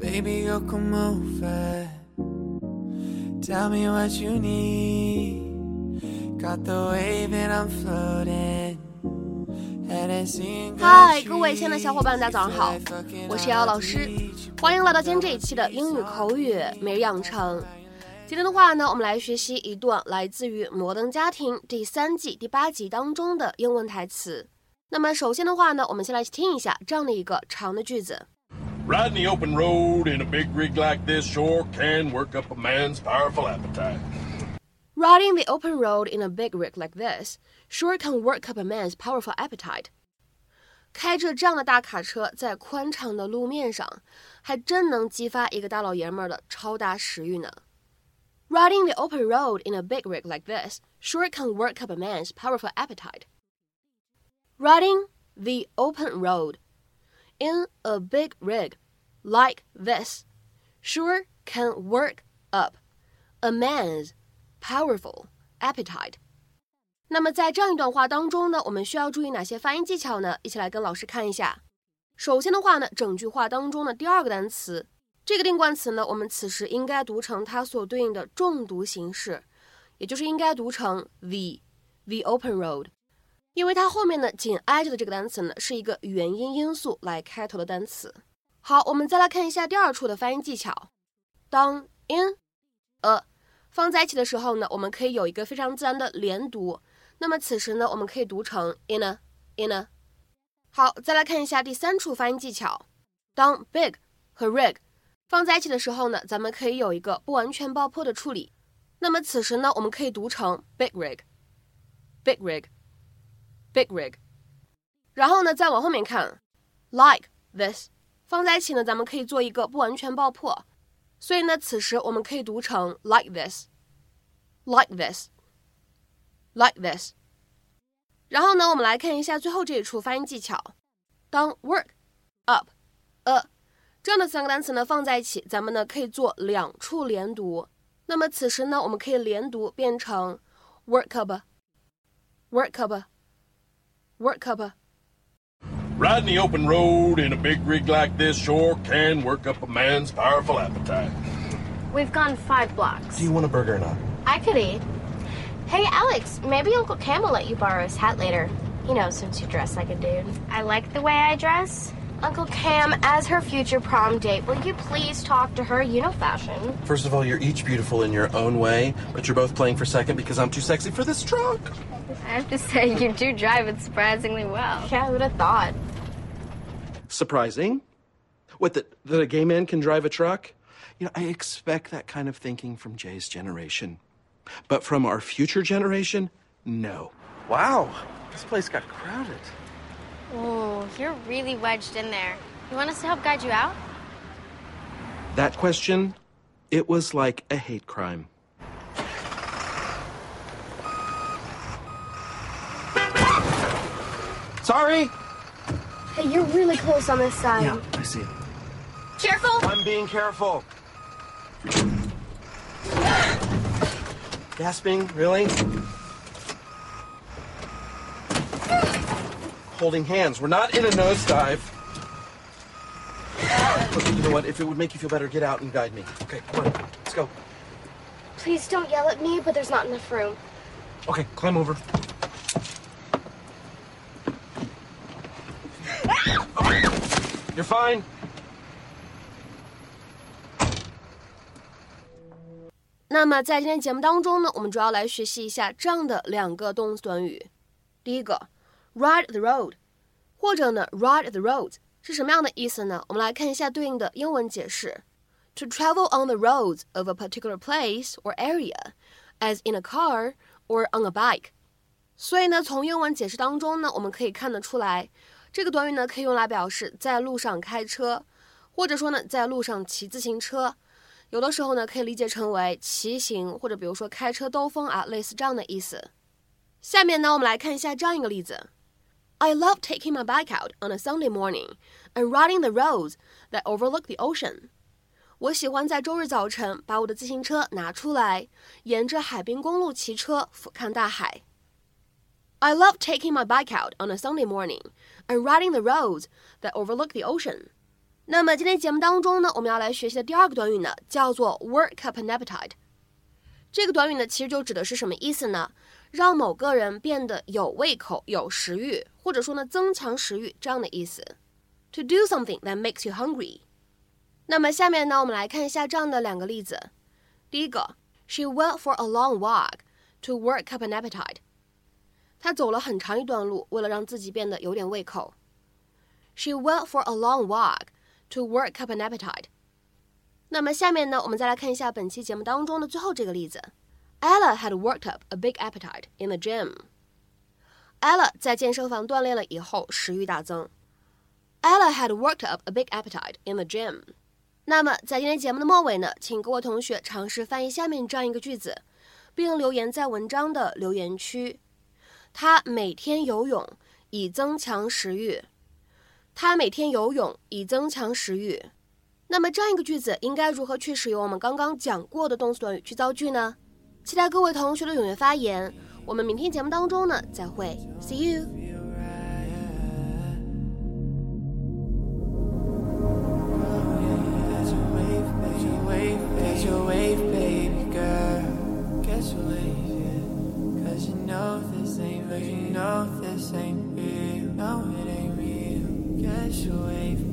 Baby, you come over. Tell me what you need. Got the wave and I'm floating. 嗨，各位亲爱的小伙伴，大家早上好，我是瑶瑶老师，欢迎来到今天这一期的英语口语每日养成。今天的话呢，我们来学习一段来自于《摩登家庭》第三季第八集当中的英文台词。那么首先的话呢，我们先来听一下这样的一个长的句子。Riding the open road in a big rig like this sure can work up a man's powerful appetite. Riding the open road in a big rig like this sure can work up a man's powerful appetite. 开着这样的大卡车在宽敞的路面上，还真能激发一个大老爷们儿的超大食欲呢。Riding the open road in a big rig like this sure can work up a man's powerful appetite. Riding the open road in a big rig like this sure can work up a man's powerful appetite. 那么在这样一段话当中呢，我们需要注意哪些发音技巧呢？一起来跟老师看一下。首先的话呢，整句话当中的第二个单词，这个定冠词呢，我们此时应该读成它所对应的重读形式，也就是应该读成 the the open road。因为它后面呢紧挨着的这个单词呢是一个元音因素来开头的单词。好，我们再来看一下第二处的发音技巧。当 in a 放在一起的时候呢，我们可以有一个非常自然的连读。那么此时呢，我们可以读成 in a in a。好，再来看一下第三处发音技巧。当 big 和 rig 放在一起的时候呢，咱们可以有一个不完全爆破的处理。那么此时呢，我们可以读成 big rig big rig。Big rig，然后呢，再往后面看，like this，放在一起呢，咱们可以做一个不完全爆破，所以呢，此时我们可以读成 like this，like this，like this。然后呢，我们来看一下最后这一处发音技巧，当 work up a 这样的三个单词呢放在一起，咱们呢可以做两处连读。那么此时呢，我们可以连读变成 work up，work up。Work up. Riding the open road in a big rig like this sure can work up a man's powerful appetite. We've gone five blocks. Do you want a burger or not? I could eat. Hey, Alex, maybe Uncle Cam will let you borrow his hat later. You know, since you dress like a dude. I like the way I dress. Uncle Cam, as her future prom date, will you please talk to her? You know fashion. First of all, you're each beautiful in your own way, but you're both playing for second because I'm too sexy for this truck. I have to say, you do drive it surprisingly well. Yeah, who'd have thought? Surprising? What, that, that a gay man can drive a truck? You know, I expect that kind of thinking from Jay's generation. But from our future generation, no. Wow, this place got crowded. Oh, you're really wedged in there. You want us to help guide you out? That question, it was like a hate crime. Sorry. Hey, you're really close on this side. Yeah, I see it. Careful! I'm being careful. Gasping, really? Holding hands. We're not in a nosedive. Look, you know what? If it would make you feel better, get out and guide me. Okay, come on. Let's go. Please don't yell at me, but there's not enough room. Okay, climb over. You're fine. 那么在今天节目当中呢，我们主要来学习一下这样的两个动词短语。第一个 ，ride the road，或者呢，ride the road 是什么样的意思呢？我们来看一下对应的英文解释：to travel on the roads of a particular place or area, as in a car or on a bike。所以呢，从英文解释当中呢，我们可以看得出来。这个短语呢，可以用来表示在路上开车，或者说呢，在路上骑自行车。有的时候呢，可以理解成为骑行，或者比如说开车兜风啊，类似这样的意思。下面呢，我们来看一下这样一个例子 ：I love taking my bike out on a Sunday morning and riding the roads that overlook the ocean。我喜欢在周日早晨把我的自行车拿出来，沿着海滨公路骑车，俯瞰大海。I love taking my bike out on a Sunday morning and riding the roads that overlook the ocean. 那么今天节目当中呢，我们要来学习的第二个短语呢，叫做 work up an appetite。 这个短语呢，其实就指的是什么意思呢？让某个人变得有胃口、有食欲，或者说呢，增强食欲这样的意思。To do something that makes you hungry。那么下面呢，我们来看一下这样的两个例子。第一个，She went for a long walk to work up an appetite。她走了很长一段路，为了让自己变得有点胃口。She went for a long walk to work up an appetite。那么下面呢，我们再来看一下本期节目当中的最后这个例子。Ella had worked up a big appetite in the gym。Ella 在健身房锻炼了以后，食欲大增。Ella had worked up a big appetite in the gym。那么在今天节目的末尾呢，请各位同学尝试翻译下面这样一个句子，并留言在文章的留言区。他每天游泳以增强食欲。他每天游泳以增强食欲。那么这样一个句子应该如何去使用我们刚刚讲过的动词短语去造句呢？期待各位同学的踊跃发言。我们明天节目当中呢再会，See you。know this ain't real. No, it ain't real. Get your wave.